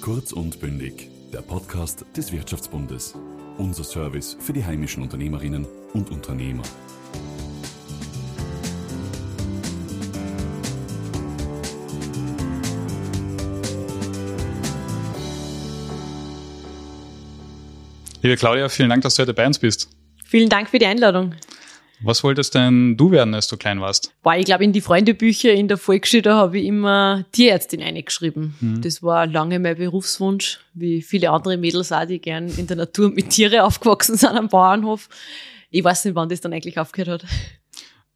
Kurz und bündig, der Podcast des Wirtschaftsbundes. Unser Service für die heimischen Unternehmerinnen und Unternehmer. Liebe Claudia, vielen Dank, dass du heute bei uns bist. Vielen Dank für die Einladung. Was wolltest denn du werden, als du klein warst? Boah, ich glaube, in die Freundebücher in der Volksschule, da habe ich immer Tierärztin eingeschrieben. Mhm. Das war lange mein Berufswunsch, wie viele andere Mädels auch, die gern in der Natur mit Tiere aufgewachsen sind am Bauernhof. Ich weiß nicht, wann das dann eigentlich aufgehört hat.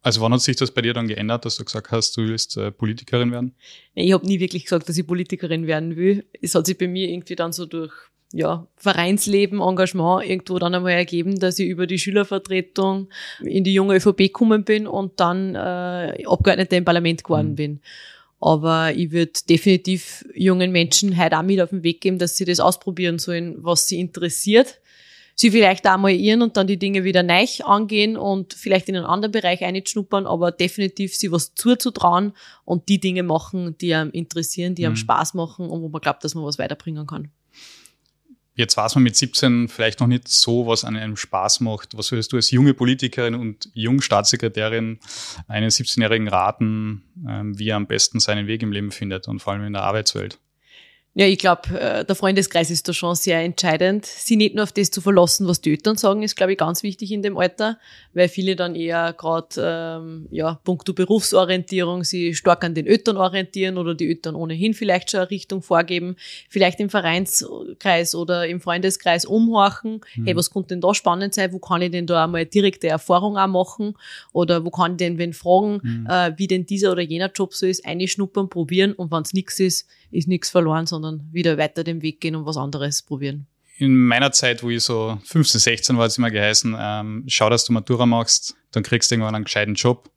Also wann hat sich das bei dir dann geändert, dass du gesagt hast, du willst äh, Politikerin werden? Ich habe nie wirklich gesagt, dass ich Politikerin werden will. Es hat sich bei mir irgendwie dann so durch ja, Vereinsleben, Engagement irgendwo dann einmal ergeben, dass ich über die Schülervertretung in die junge ÖVP gekommen bin und dann äh, Abgeordnete im Parlament geworden mhm. bin. Aber ich würde definitiv jungen Menschen heute auch mit auf den Weg geben, dass sie das ausprobieren sollen, was sie interessiert. Sie vielleicht auch mal irren und dann die Dinge wieder neu angehen und vielleicht in einen anderen Bereich einschnuppern, aber definitiv sie was zuzutrauen und die Dinge machen, die einem interessieren, die mhm. einem Spaß machen und wo man glaubt, dass man was weiterbringen kann. Jetzt weiß man mit 17 vielleicht noch nicht so, was einem Spaß macht. Was würdest du als junge Politikerin und Jungstaatssekretärin einen 17-Jährigen raten, ähm, wie er am besten seinen Weg im Leben findet und vor allem in der Arbeitswelt? Ja, ich glaube, äh, der Freundeskreis ist da schon sehr entscheidend. Sie nicht nur auf das zu verlassen, was die Eltern sagen, ist, glaube ich, ganz wichtig in dem Alter, weil viele dann eher gerade, ähm, ja, punkto Berufsorientierung, sie stark an den Eltern orientieren oder die Eltern ohnehin vielleicht schon eine Richtung vorgeben, vielleicht im Vereinskreis oder im Freundeskreis umhorchen, mhm. hey, was könnte denn da spannend sein, wo kann ich denn da einmal direkte Erfahrung auch machen oder wo kann ich denn, wenn fragen, mhm. äh, wie denn dieser oder jener Job so ist, einschnuppern, probieren und wenn es nichts ist, ist nichts verloren, sondern wieder weiter den Weg gehen und was anderes probieren. In meiner Zeit, wo ich so 15, 16 war, hat es immer geheißen, ähm, schau, dass du Matura machst, dann kriegst du irgendwann einen gescheiten Job.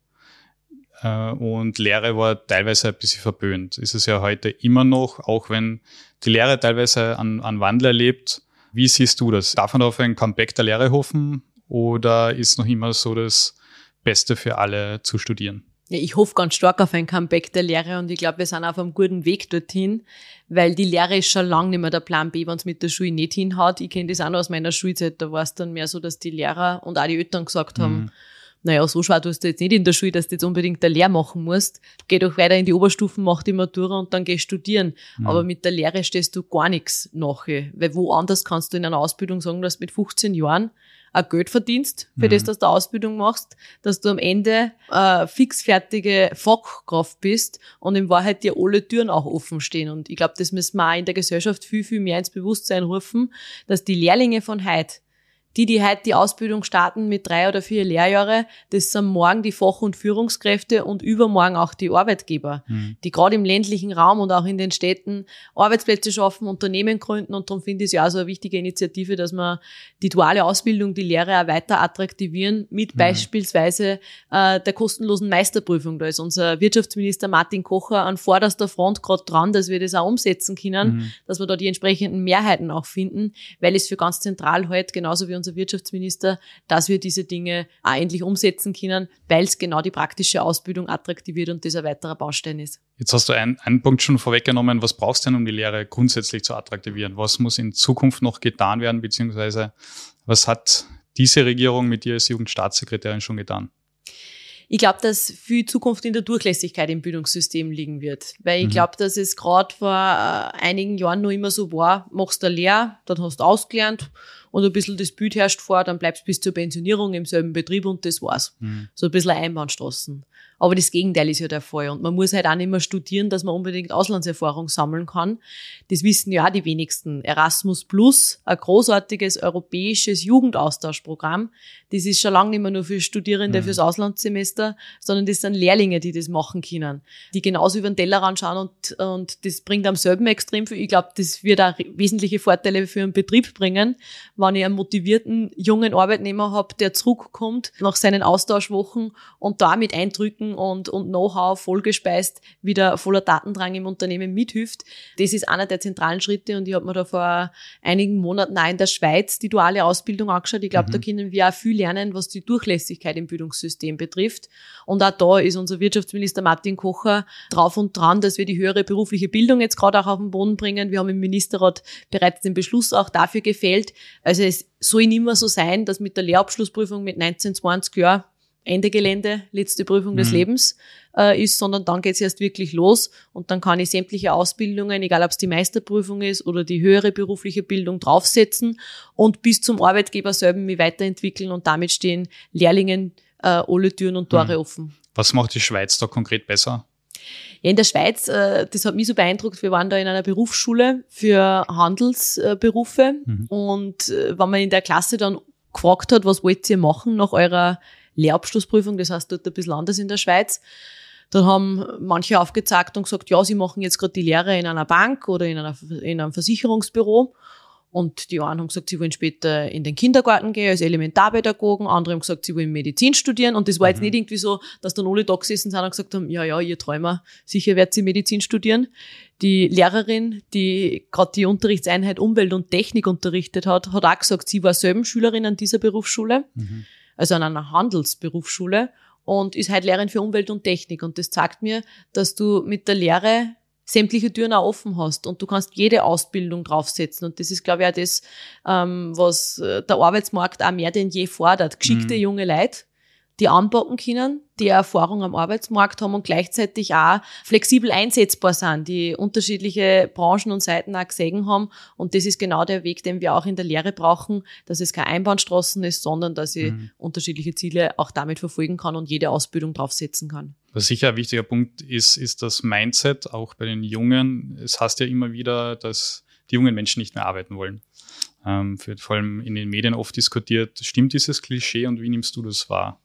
Äh, und Lehre war teilweise ein bisschen verböhnt. Ist es ja heute immer noch, auch wenn die Lehre teilweise an, an Wandel erlebt. Wie siehst du das? Darf man auf ein Comeback der Lehre hoffen oder ist noch immer so das Beste für alle zu studieren? Ja, ich hoffe ganz stark auf ein Comeback der Lehre und ich glaube, wir sind auf einem guten Weg dorthin, weil die Lehre ist schon lange nicht mehr der Plan B, wenn es mit der Schule nicht hinhaut. Ich kenne das auch noch aus meiner Schulzeit, da war es dann mehr so, dass die Lehrer und auch die Eltern gesagt haben, mhm. Naja, so schwer tust du jetzt nicht in der Schule, dass du jetzt unbedingt der Lehr machen musst. Geh doch weiter in die Oberstufen, mach die Matura und dann geh studieren. Mhm. Aber mit der Lehre stehst du gar nichts nachher, weil woanders kannst du in einer Ausbildung sagen, dass mit 15 Jahren auch Geld verdienst für mhm. das, dass du Ausbildung machst, dass du am Ende äh, fixfertige Fachkraft bist und in Wahrheit dir alle Türen auch offen stehen. Und ich glaube, das müssen wir auch in der Gesellschaft viel, viel mehr ins Bewusstsein rufen, dass die Lehrlinge von heute die, die heute die Ausbildung starten mit drei oder vier Lehrjahre, das sind morgen die Fach- und Führungskräfte und übermorgen auch die Arbeitgeber, mhm. die gerade im ländlichen Raum und auch in den Städten Arbeitsplätze schaffen, Unternehmen gründen und darum finde ich es ja auch so eine wichtige Initiative, dass man die duale Ausbildung, die Lehre auch weiter attraktivieren mit mhm. beispielsweise äh, der kostenlosen Meisterprüfung. Da ist unser Wirtschaftsminister Martin Kocher an vorderster Front gerade dran, dass wir das auch umsetzen können, mhm. dass wir da die entsprechenden Mehrheiten auch finden, weil es für ganz zentral halt genauso wie unser Wirtschaftsminister, dass wir diese Dinge auch endlich umsetzen können, weil es genau die praktische Ausbildung attraktiviert und das ein weiterer Baustein ist. Jetzt hast du einen, einen Punkt schon vorweggenommen. Was brauchst du denn, um die Lehre grundsätzlich zu attraktivieren? Was muss in Zukunft noch getan werden, beziehungsweise was hat diese Regierung mit dir als Jugendstaatssekretärin schon getan? Ich glaube, dass viel Zukunft in der Durchlässigkeit im Bildungssystem liegen wird. Weil ich mhm. glaube, dass es gerade vor äh, einigen Jahren noch immer so war, machst du Lehr, dann hast du ausgelernt und ein bisschen das Bild herrscht vor, dann bleibst du bis zur Pensionierung im selben Betrieb und das war's. Mhm. So ein bisschen Einbahnstraßen. Aber das Gegenteil ist ja der Fall. Und man muss halt auch nicht mehr studieren, dass man unbedingt Auslandserfahrung sammeln kann. Das wissen ja auch die wenigsten. Erasmus Plus, ein großartiges europäisches Jugendaustauschprogramm. Das ist schon lange nicht mehr nur für Studierende mhm. fürs Auslandssemester, sondern das sind Lehrlinge, die das machen können. Die genauso über den Tellerrand schauen und, und das bringt am selben extrem viel. Ich glaube, das wird auch wesentliche Vorteile für einen Betrieb bringen, wenn ich einen motivierten jungen Arbeitnehmer habe, der zurückkommt nach seinen Austauschwochen und da mit Eindrücken und, und Know-how vollgespeist wieder voller Datendrang im Unternehmen mithilft. Das ist einer der zentralen Schritte und ich habe mir da vor einigen Monaten auch in der Schweiz die duale Ausbildung angeschaut. Ich glaube, mhm. da können wir auch viel lernen, was die Durchlässigkeit im Bildungssystem betrifft. Und auch da ist unser Wirtschaftsminister Martin Kocher drauf und dran, dass wir die höhere berufliche Bildung jetzt gerade auch auf den Boden bringen. Wir haben im Ministerrat bereits den Beschluss auch dafür gefällt. Also es soll nicht mehr so sein, dass mit der Lehrabschlussprüfung mit 19, 20 Jahren Ende Gelände, letzte Prüfung mhm. des Lebens äh, ist, sondern dann geht's erst wirklich los und dann kann ich sämtliche Ausbildungen, egal ob es die Meisterprüfung ist oder die höhere berufliche Bildung, draufsetzen und bis zum Arbeitgeber selber mich weiterentwickeln und damit stehen Lehrlingen äh, alle Türen und Tore mhm. offen. Was macht die Schweiz da konkret besser? Ja, in der Schweiz, äh, das hat mich so beeindruckt, wir waren da in einer Berufsschule für Handelsberufe mhm. und äh, wenn man in der Klasse dann gefragt hat, was wollt ihr machen nach eurer Lehrabschlussprüfung, das heißt dort ein bisschen anders in der Schweiz, dann haben manche aufgezeigt und gesagt, ja, sie machen jetzt gerade die Lehre in einer Bank oder in, einer, in einem Versicherungsbüro. Und die einen haben gesagt, sie wollen später in den Kindergarten gehen als Elementarpädagogen, andere haben gesagt, sie wollen Medizin studieren. Und das war mhm. jetzt nicht irgendwie so, dass dann alle da gesessen sind und gesagt haben, ja, ja, ihr Träumer, sicher wird sie Medizin studieren. Die Lehrerin, die gerade die Unterrichtseinheit Umwelt und Technik unterrichtet hat, hat auch gesagt, sie war selber Schülerin an dieser Berufsschule, mhm. also an einer Handelsberufsschule und ist halt Lehrerin für Umwelt und Technik. Und das zeigt mir, dass du mit der Lehre sämtliche Türen auch offen hast und du kannst jede Ausbildung draufsetzen. Und das ist, glaube ich, auch das, ähm, was äh, der Arbeitsmarkt auch mehr denn je fordert. Geschickte mhm. junge Leute, die anpacken können, die Erfahrung am Arbeitsmarkt haben und gleichzeitig auch flexibel einsetzbar sind, die unterschiedliche Branchen und Seiten auch gesehen haben. Und das ist genau der Weg, den wir auch in der Lehre brauchen, dass es keine Einbahnstraßen ist, sondern dass ich mhm. unterschiedliche Ziele auch damit verfolgen kann und jede Ausbildung draufsetzen kann. Was sicher ein wichtiger Punkt ist, ist das Mindset, auch bei den Jungen. Es heißt ja immer wieder, dass die jungen Menschen nicht mehr arbeiten wollen. Ähm, wird vor allem in den Medien oft diskutiert. Stimmt dieses Klischee und wie nimmst du das wahr?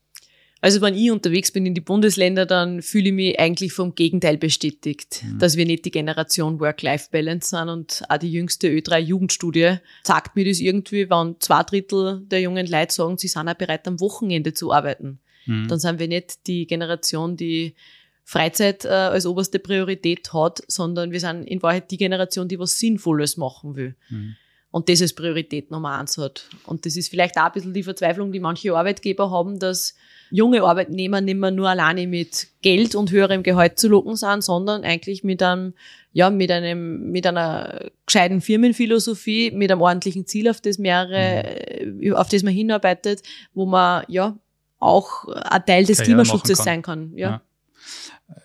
Also wenn ich unterwegs bin in die Bundesländer, dann fühle ich mich eigentlich vom Gegenteil bestätigt, mhm. dass wir nicht die Generation Work-Life-Balance sind und auch die jüngste Ö3-Jugendstudie sagt mir das irgendwie, wenn zwei Drittel der jungen Leute sagen, sie sind auch bereit, am Wochenende zu arbeiten. Mhm. Dann sind wir nicht die Generation, die Freizeit äh, als oberste Priorität hat, sondern wir sind in Wahrheit die Generation, die was Sinnvolles machen will. Mhm. Und das als Priorität Nummer eins hat. Und das ist vielleicht auch ein bisschen die Verzweiflung, die manche Arbeitgeber haben, dass junge Arbeitnehmer nicht mehr nur alleine mit Geld und höherem Gehalt zu locken sind, sondern eigentlich mit einem, ja, mit einem, mit einer gescheiten Firmenphilosophie, mit einem ordentlichen Ziel, auf das mehrere, mhm. auf das man hinarbeitet, wo man, ja, auch ein Teil des Karriere Klimaschutzes sein kann, ja. ja.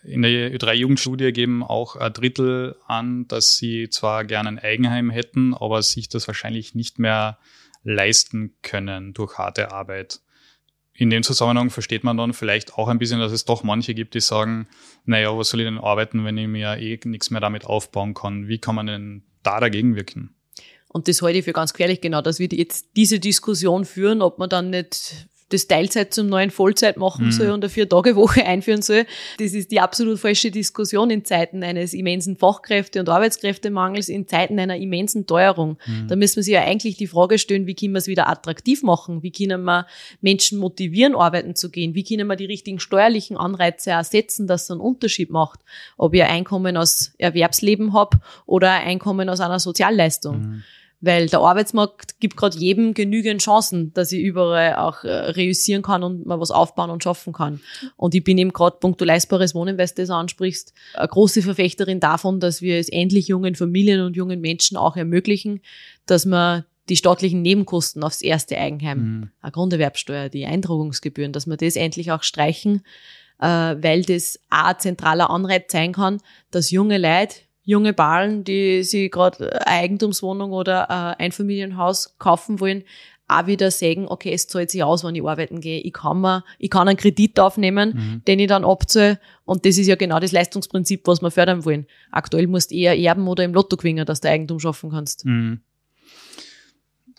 In der Ö3-Jugendstudie geben auch ein Drittel an, dass sie zwar gerne ein Eigenheim hätten, aber sich das wahrscheinlich nicht mehr leisten können durch harte Arbeit in dem Zusammenhang versteht man dann vielleicht auch ein bisschen, dass es doch manche gibt, die sagen, naja, was soll ich denn arbeiten, wenn ich mir eh nichts mehr damit aufbauen kann? Wie kann man denn da dagegen wirken? Und das halte ich für ganz gefährlich, genau, dass wir jetzt diese Diskussion führen, ob man dann nicht das Teilzeit zum neuen Vollzeit machen mhm. soll und eine Vier-Tage-Woche einführen soll. Das ist die absolut falsche Diskussion in Zeiten eines immensen Fachkräfte- und Arbeitskräftemangels, in Zeiten einer immensen Teuerung. Mhm. Da müssen wir sich ja eigentlich die Frage stellen, wie können wir es wieder attraktiv machen? Wie können wir Menschen motivieren, arbeiten zu gehen? Wie können wir die richtigen steuerlichen Anreize ersetzen, dass es einen Unterschied macht? Ob ich ein Einkommen aus Erwerbsleben habe oder ein Einkommen aus einer Sozialleistung. Mhm. Weil der Arbeitsmarkt gibt gerade jedem genügend Chancen, dass ich überall auch äh, reüssieren kann und mal was aufbauen und schaffen kann. Und ich bin eben gerade punkto leistbares Wohnen, weil du das ansprichst, eine große Verfechterin davon, dass wir es endlich jungen Familien und jungen Menschen auch ermöglichen, dass man die staatlichen Nebenkosten aufs erste Eigenheim, mhm. eine Grunderwerbsteuer, die Eintragungsgebühren, dass wir das endlich auch streichen, äh, weil das auch ein zentraler Anreiz sein kann, dass junge Leute junge Ballen, die sie gerade Eigentumswohnung oder äh, Einfamilienhaus kaufen wollen, auch wieder sagen, okay, es zahlt sich aus, wenn ich arbeiten gehe. Ich kann mir, ich kann einen Kredit aufnehmen, mhm. den ich dann abzahle. Und das ist ja genau das Leistungsprinzip, was wir fördern wollen. Aktuell musst du eher erben oder im Lotto gewinnen, dass du Eigentum schaffen kannst. Mhm.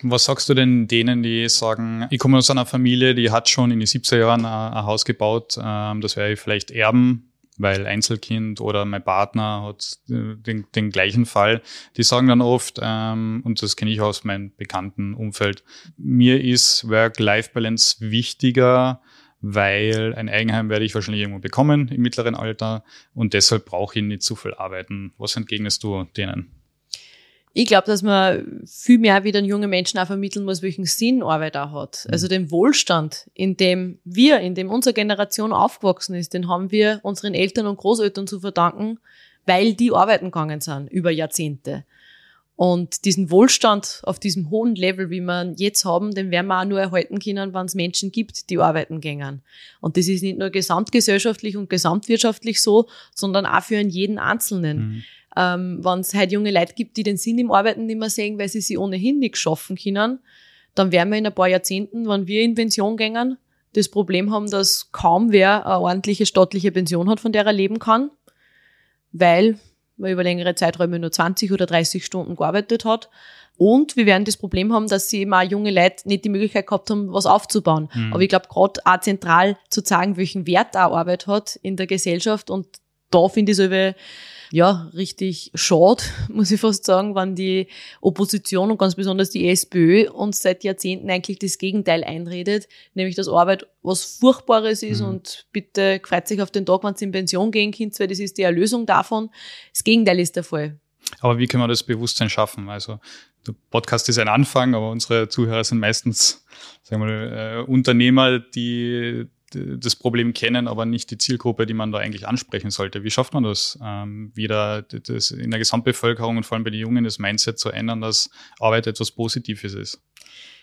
Was sagst du denn denen, die sagen, ich komme aus einer Familie, die hat schon in den 70er Jahren ein, ein Haus gebaut, ähm, das werde ich vielleicht erben, weil Einzelkind oder mein Partner hat äh, den, den gleichen Fall. Die sagen dann oft, ähm, und das kenne ich aus meinem bekannten Umfeld, mir ist Work-Life-Balance wichtiger, weil ein Eigenheim werde ich wahrscheinlich irgendwo bekommen im mittleren Alter und deshalb brauche ich nicht zu viel arbeiten. Was entgegnest du denen? Ich glaube, dass man viel mehr wieder jungen Menschen auch vermitteln muss, welchen Sinn Arbeit auch hat. Mhm. Also den Wohlstand, in dem wir, in dem unsere Generation aufgewachsen ist, den haben wir unseren Eltern und Großeltern zu verdanken, weil die arbeiten gegangen sind über Jahrzehnte. Und diesen Wohlstand auf diesem hohen Level, wie wir jetzt haben, den werden wir auch nur erhalten können, wenn es Menschen gibt, die arbeiten gängen. Und das ist nicht nur gesamtgesellschaftlich und gesamtwirtschaftlich so, sondern auch für jeden Einzelnen. Mhm. Ähm, wenn es halt junge Leute gibt, die den Sinn im Arbeiten nicht mehr sehen, weil sie sie ohnehin nicht schaffen können, dann werden wir in ein paar Jahrzehnten, wenn wir in Pension gängen, das Problem haben, dass kaum wer eine ordentliche staatliche Pension hat, von der er leben kann, weil man über längere Zeiträume nur 20 oder 30 Stunden gearbeitet hat. Und wir werden das Problem haben, dass sie auch junge Leute nicht die Möglichkeit gehabt haben, was aufzubauen. Mhm. Aber ich glaube, gerade auch zentral zu zeigen, welchen Wert auch Arbeit hat in der Gesellschaft. Und da finde ich es ja, richtig schade, muss ich fast sagen, wenn die Opposition und ganz besonders die SPÖ uns seit Jahrzehnten eigentlich das Gegenteil einredet, nämlich dass Arbeit was Furchtbares ist mhm. und bitte freut sich auf den Tag, wenn sie in Pension gehen könnt, weil das ist die Erlösung davon. Das Gegenteil ist der Fall. Aber wie können wir das Bewusstsein schaffen? Also der Podcast ist ein Anfang, aber unsere Zuhörer sind meistens sagen wir mal, äh, Unternehmer, die das Problem kennen, aber nicht die Zielgruppe, die man da eigentlich ansprechen sollte. Wie schafft man das, ähm, wieder das in der Gesamtbevölkerung und vor allem bei den Jungen das Mindset zu ändern, dass Arbeit etwas Positives ist?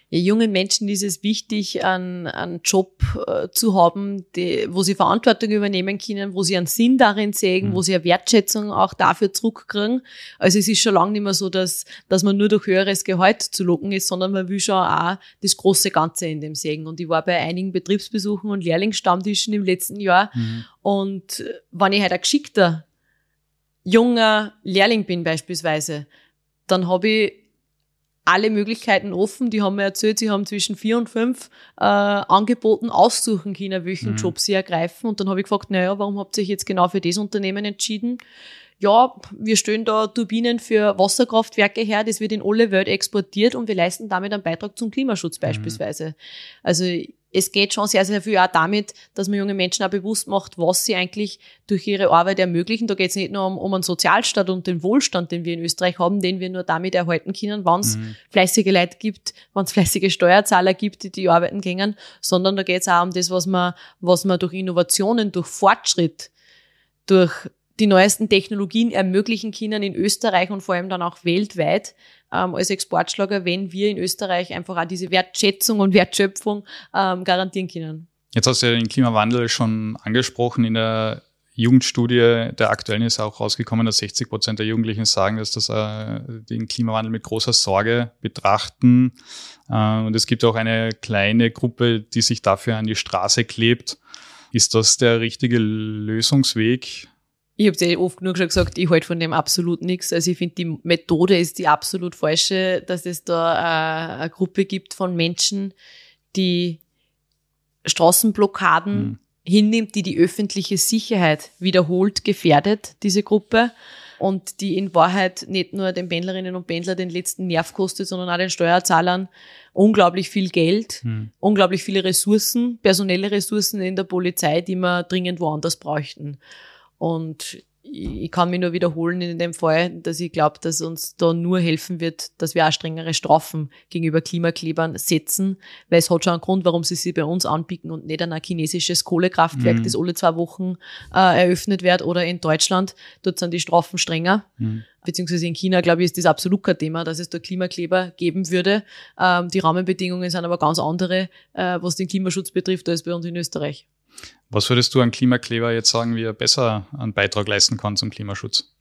Jungen Menschen ist es wichtig, einen, einen Job äh, zu haben, die, wo sie Verantwortung übernehmen können, wo sie einen Sinn darin sehen, mhm. wo sie eine Wertschätzung auch dafür zurückkriegen. Also es ist schon lange nicht mehr so, dass, dass man nur durch höheres Gehalt zu locken ist, sondern man will schon auch das große Ganze in dem sehen. Und ich war bei einigen Betriebsbesuchen und Lehrlingsstammtischen im letzten Jahr. Mhm. Und wenn ich halt ein geschickter, junger Lehrling bin beispielsweise, dann habe ich alle Möglichkeiten offen. Die haben mir erzählt, sie haben zwischen vier und fünf äh, Angeboten aussuchen können, welchen mhm. Job sie ergreifen. Und dann habe ich gefragt, naja, warum habt ihr euch jetzt genau für das Unternehmen entschieden? Ja, wir stellen da Turbinen für Wasserkraftwerke her, das wird in alle Welt exportiert und wir leisten damit einen Beitrag zum Klimaschutz mhm. beispielsweise. Mhm. Also es geht schon sehr, sehr viel auch damit, dass man junge Menschen auch bewusst macht, was sie eigentlich durch ihre Arbeit ermöglichen. Da geht es nicht nur um, um einen Sozialstaat und den Wohlstand, den wir in Österreich haben, den wir nur damit erhalten können, wenn es mhm. fleißige Leute gibt, wenn es fleißige Steuerzahler gibt, die, die arbeiten gehen, sondern da geht es auch um das, was man, was man durch Innovationen, durch Fortschritt, durch die neuesten Technologien ermöglichen können in Österreich und vor allem dann auch weltweit ähm, als Exportschlager, wenn wir in Österreich einfach auch diese Wertschätzung und Wertschöpfung ähm, garantieren können. Jetzt hast du ja den Klimawandel schon angesprochen. In der Jugendstudie der aktuellen ist auch rausgekommen, dass 60 Prozent der Jugendlichen sagen, dass das äh, den Klimawandel mit großer Sorge betrachten. Äh, und es gibt auch eine kleine Gruppe, die sich dafür an die Straße klebt. Ist das der richtige Lösungsweg? Ich habe dir oft genug schon gesagt, ich halte von dem absolut nichts. Also ich finde, die Methode ist die absolut falsche, dass es da äh, eine Gruppe gibt von Menschen, die Straßenblockaden mhm. hinnimmt, die die öffentliche Sicherheit wiederholt gefährdet, diese Gruppe. Und die in Wahrheit nicht nur den Pendlerinnen und Pendler den letzten Nerv kostet, sondern auch den Steuerzahlern unglaublich viel Geld, mhm. unglaublich viele Ressourcen, personelle Ressourcen in der Polizei, die wir dringend woanders bräuchten. Und ich kann mich nur wiederholen in dem Fall, dass ich glaube, dass uns da nur helfen wird, dass wir auch strengere Strafen gegenüber Klimaklebern setzen, weil es hat schon einen Grund, warum sie sie bei uns anbieten und nicht an ein chinesisches Kohlekraftwerk, mhm. das alle zwei Wochen äh, eröffnet wird oder in Deutschland, dort sind die Strafen strenger. Mhm. Beziehungsweise in China, glaube ich, ist das absolut kein Thema, dass es da Klimakleber geben würde. Ähm, die Rahmenbedingungen sind aber ganz andere, äh, was den Klimaschutz betrifft, als bei uns in Österreich. Was würdest du an Klimakleber jetzt sagen, wie er besser einen Beitrag leisten kann zum Klimaschutz?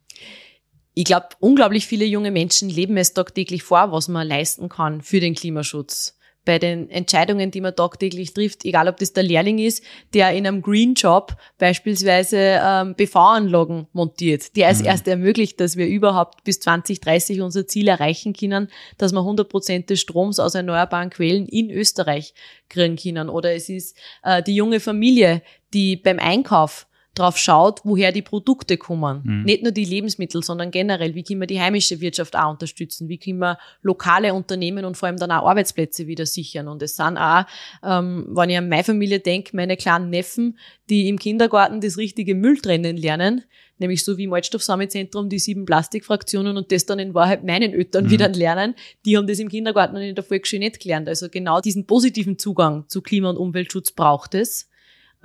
Ich glaube, unglaublich viele junge Menschen leben es tagtäglich vor, was man leisten kann für den Klimaschutz bei den Entscheidungen, die man tagtäglich trifft, egal ob das der Lehrling ist, der in einem Green Job beispielsweise ähm, PV-Anlagen montiert, der es mhm. erst ermöglicht, dass wir überhaupt bis 2030 unser Ziel erreichen können, dass wir 100 Prozent des Stroms aus erneuerbaren Quellen in Österreich kriegen können. Oder es ist äh, die junge Familie, die beim Einkauf drauf schaut, woher die Produkte kommen. Mhm. Nicht nur die Lebensmittel, sondern generell, wie können wir die heimische Wirtschaft auch unterstützen, wie können wir lokale Unternehmen und vor allem dann auch Arbeitsplätze wieder sichern. Und es sind auch, ähm, wenn ich an meine Familie denke, meine kleinen Neffen, die im Kindergarten das richtige Mülltrennen lernen, nämlich so wie im Altstoffsammelzentrum die sieben Plastikfraktionen und das dann in Wahrheit meinen Eltern mhm. wieder lernen, die haben das im Kindergarten und in der Volksschule nicht gelernt. Also genau diesen positiven Zugang zu Klima- und Umweltschutz braucht es.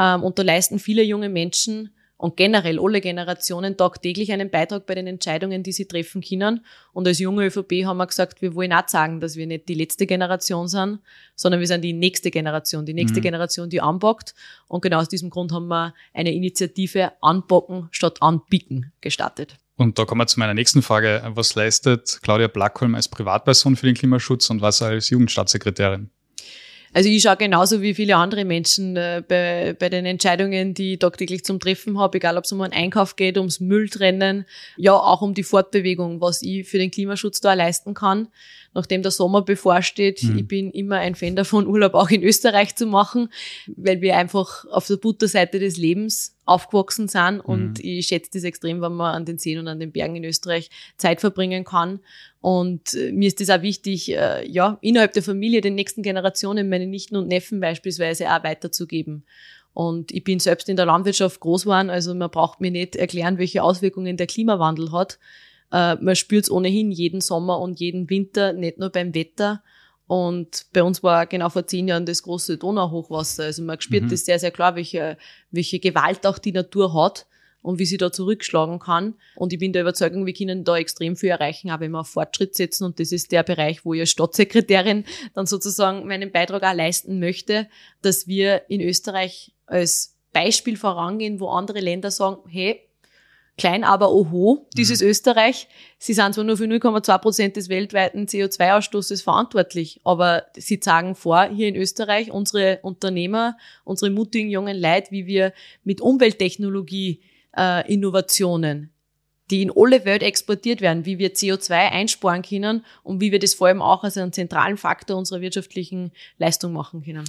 Ähm, und da leisten viele junge Menschen und generell alle Generationen tagtäglich einen Beitrag bei den Entscheidungen, die sie treffen können. Und als junge ÖVP haben wir gesagt, wir wollen auch sagen, dass wir nicht die letzte Generation sind, sondern wir sind die nächste Generation, die nächste mhm. Generation, die anpackt. Und genau aus diesem Grund haben wir eine Initiative Anpacken statt Anbicken gestartet. Und da kommen wir zu meiner nächsten Frage. Was leistet Claudia Blackholm als Privatperson für den Klimaschutz und was als Jugendstaatssekretärin? Also ich schaue genauso wie viele andere Menschen äh, bei, bei den Entscheidungen, die ich tagtäglich zum Treffen habe, egal ob es um einen Einkauf geht, ums Mülltrennen, ja auch um die Fortbewegung, was ich für den Klimaschutz da leisten kann. Nachdem der Sommer bevorsteht, mhm. ich bin immer ein Fan davon, Urlaub auch in Österreich zu machen, weil wir einfach auf der Butterseite des Lebens aufgewachsen sind und mhm. ich schätze das extrem, wenn man an den Seen und an den Bergen in Österreich Zeit verbringen kann. Und äh, mir ist das auch wichtig, äh, ja, innerhalb der Familie den nächsten Generationen, meine Nichten und Neffen beispielsweise auch weiterzugeben. Und ich bin selbst in der Landwirtschaft groß geworden, also man braucht mir nicht erklären, welche Auswirkungen der Klimawandel hat. Äh, man spürt es ohnehin jeden Sommer und jeden Winter, nicht nur beim Wetter. Und bei uns war genau vor zehn Jahren das große Donauhochwasser. Also man spürt mhm. das sehr, sehr klar, welche, welche Gewalt auch die Natur hat und wie sie da zurückschlagen kann. Und ich bin der Überzeugung, wir können da extrem viel erreichen, wenn wir auf Fortschritt setzen. Und das ist der Bereich, wo ich als Stadtsekretärin dann sozusagen meinen Beitrag auch leisten möchte, dass wir in Österreich als Beispiel vorangehen, wo andere Länder sagen, hey, klein, aber oho, dieses mhm. Österreich. Sie sind zwar nur für 0,2 Prozent des weltweiten CO2-Ausstoßes verantwortlich, aber sie sagen vor, hier in Österreich, unsere Unternehmer, unsere mutigen jungen Leute, wie wir mit Umwelttechnologie äh, Innovationen, die in alle Welt exportiert werden, wie wir CO2 einsparen können und wie wir das vor allem auch als einen zentralen Faktor unserer wirtschaftlichen Leistung machen können.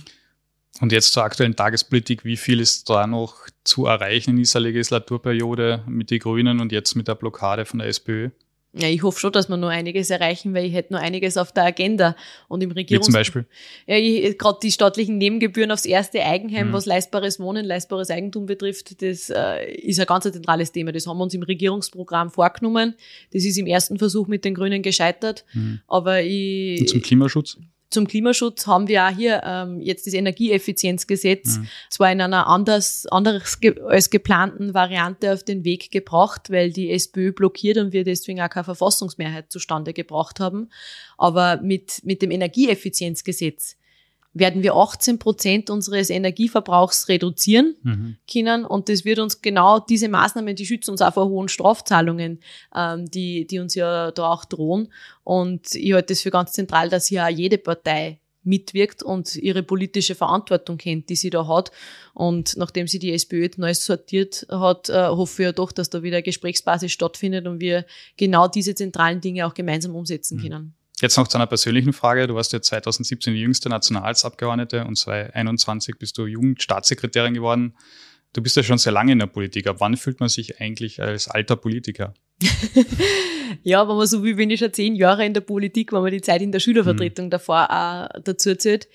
Und jetzt zur aktuellen Tagespolitik, wie viel ist da noch zu erreichen in dieser Legislaturperiode mit den Grünen und jetzt mit der Blockade von der SPÖ? Ja, ich hoffe schon, dass wir nur einiges erreichen, weil ich hätte nur einiges auf der Agenda. Und im Regierungs... Wie zum Beispiel? Ja, gerade die staatlichen Nebengebühren aufs erste Eigenheim, mhm. was leistbares Wohnen, leistbares Eigentum betrifft, das äh, ist ein ganz zentrales Thema. Das haben wir uns im Regierungsprogramm vorgenommen. Das ist im ersten Versuch mit den Grünen gescheitert. Mhm. Aber ich... Und zum Klimaschutz? Zum Klimaschutz haben wir auch hier ähm, jetzt das Energieeffizienzgesetz mhm. zwar in einer anders, anders ge als geplanten Variante auf den Weg gebracht, weil die SPÖ blockiert und wir deswegen auch keine Verfassungsmehrheit zustande gebracht haben. Aber mit, mit dem Energieeffizienzgesetz werden wir 18 Prozent unseres Energieverbrauchs reduzieren mhm. können. Und das wird uns genau diese Maßnahmen, die schützen uns auch vor hohen Strafzahlungen, ähm, die, die uns ja da auch drohen. Und ich halte es für ganz zentral, dass hier auch jede Partei mitwirkt und ihre politische Verantwortung kennt, die sie da hat. Und nachdem sie die SPÖ jetzt neu sortiert hat, äh, hoffe ich ja doch, dass da wieder Gesprächsbasis stattfindet und wir genau diese zentralen Dinge auch gemeinsam umsetzen mhm. können. Jetzt noch zu einer persönlichen Frage. Du warst ja 2017 die jüngste Nationalratsabgeordnete und 2021 bist du Jugendstaatssekretärin geworden. Du bist ja schon sehr lange in der Politik. Ab wann fühlt man sich eigentlich als alter Politiker? ja, wenn man so wie bin ich schon zehn Jahre in der Politik, wenn man die Zeit in der Schülervertretung mhm. davor auch dazu zählt.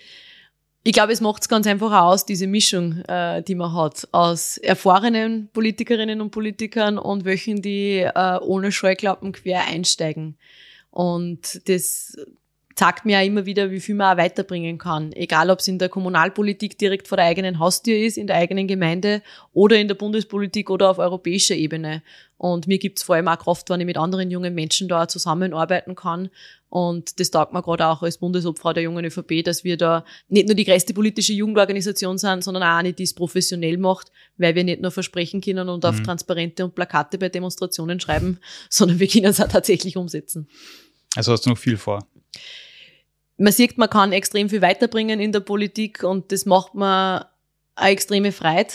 Ich glaube, es macht es ganz einfach aus, diese Mischung, äh, die man hat, aus erfahrenen Politikerinnen und Politikern und welchen, die äh, ohne Scheuklappen quer einsteigen. Und das zeigt mir auch immer wieder, wie viel man auch weiterbringen kann. Egal, ob es in der Kommunalpolitik direkt vor der eigenen Haustür ist, in der eigenen Gemeinde oder in der Bundespolitik oder auf europäischer Ebene. Und mir gibt es vor allem auch Kraft, wenn ich mit anderen jungen Menschen da zusammenarbeiten kann. Und das taugt mir gerade auch als Bundesobfrau der jungen ÖVP, dass wir da nicht nur die größte politische Jugendorganisation sind, sondern auch eine, die es professionell macht, weil wir nicht nur versprechen können und auf mhm. Transparente und Plakate bei Demonstrationen schreiben, sondern wir können es auch tatsächlich umsetzen. Also hast du noch viel vor? Man sieht, man kann extrem viel weiterbringen in der Politik und das macht mir eine extreme Freude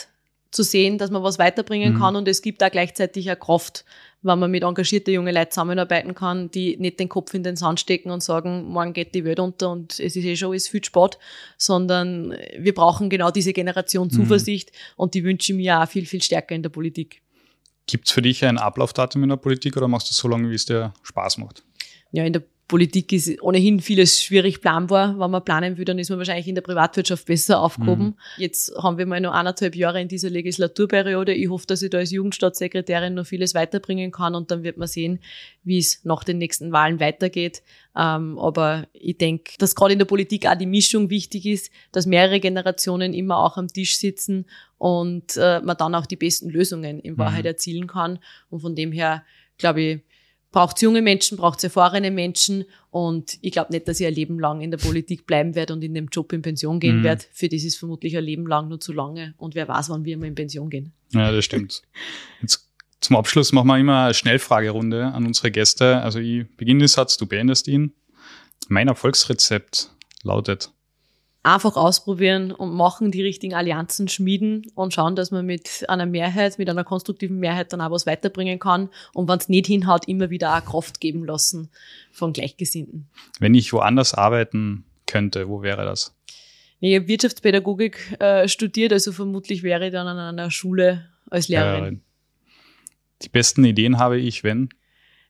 zu sehen, dass man was weiterbringen mhm. kann und es gibt auch gleichzeitig eine Kraft, wenn man mit engagierten jungen Leuten zusammenarbeiten kann, die nicht den Kopf in den Sand stecken und sagen, morgen geht die Welt unter und es ist eh schon alles viel Sport, sondern wir brauchen genau diese Generation mhm. Zuversicht mhm. und die wünsche ich mir auch viel, viel stärker in der Politik. Gibt es für dich ein Ablaufdatum in der Politik oder machst du es so lange, wie es dir Spaß macht? Ja, in der Politik ist ohnehin vieles schwierig planbar. Wenn man planen will, dann ist man wahrscheinlich in der Privatwirtschaft besser aufgehoben. Mhm. Jetzt haben wir mal noch anderthalb Jahre in dieser Legislaturperiode. Ich hoffe, dass ich da als Jugendstaatssekretärin noch vieles weiterbringen kann und dann wird man sehen, wie es nach den nächsten Wahlen weitergeht. Ähm, aber ich denke, dass gerade in der Politik auch die Mischung wichtig ist, dass mehrere Generationen immer auch am Tisch sitzen und äh, man dann auch die besten Lösungen in Wahrheit mhm. erzielen kann. Und von dem her, glaube ich, braucht es junge Menschen, braucht es erfahrene Menschen und ich glaube nicht, dass ich ein Leben lang in der Politik bleiben werde und in dem Job in Pension gehen mhm. werde. Für das ist vermutlich ein Leben lang nur zu lange und wer weiß, wann wir mal in Pension gehen. Ja, das stimmt. Jetzt zum Abschluss machen wir immer eine Schnellfragerunde an unsere Gäste. Also ich beginne den Satz, du beendest ihn. Mein Erfolgsrezept lautet einfach ausprobieren und machen, die richtigen Allianzen schmieden und schauen, dass man mit einer Mehrheit, mit einer konstruktiven Mehrheit dann auch was weiterbringen kann und wenn es nicht hinhaut, immer wieder auch Kraft geben lassen von Gleichgesinnten. Wenn ich woanders arbeiten könnte, wo wäre das? Ich habe Wirtschaftspädagogik äh, studiert, also vermutlich wäre ich dann an einer Schule als Lehrerin. Die besten Ideen habe ich, wenn?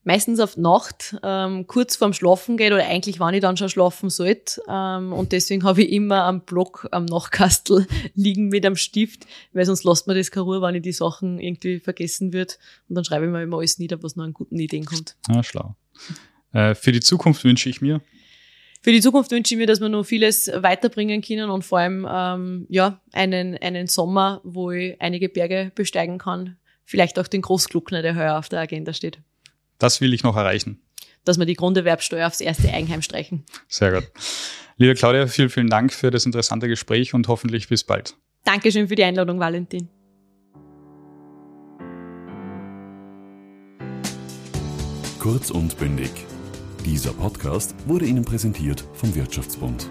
Meistens auf Nacht, ähm, kurz vorm Schlafen geht oder eigentlich, wann ich dann schon schlafen sollte. Ähm, und deswegen habe ich immer am Block, am Nachtkastel liegen mit einem Stift, weil sonst lässt man das keine Ruhe, wenn ich die Sachen irgendwie vergessen wird. Und dann schreibe ich mir immer alles nieder, was noch an guten Ideen kommt. Ah, schlau. Äh, für die Zukunft wünsche ich mir? Für die Zukunft wünsche ich mir, dass wir noch vieles weiterbringen können und vor allem ähm, ja einen, einen Sommer, wo ich einige Berge besteigen kann. Vielleicht auch den Großgluckner, der heuer auf der Agenda steht. Das will ich noch erreichen. Dass wir die Grunderwerbsteuer aufs erste Eigenheim streichen. Sehr gut. Liebe Claudia, vielen, vielen Dank für das interessante Gespräch und hoffentlich bis bald. Dankeschön für die Einladung, Valentin. Kurz und bündig. Dieser Podcast wurde Ihnen präsentiert vom Wirtschaftsbund.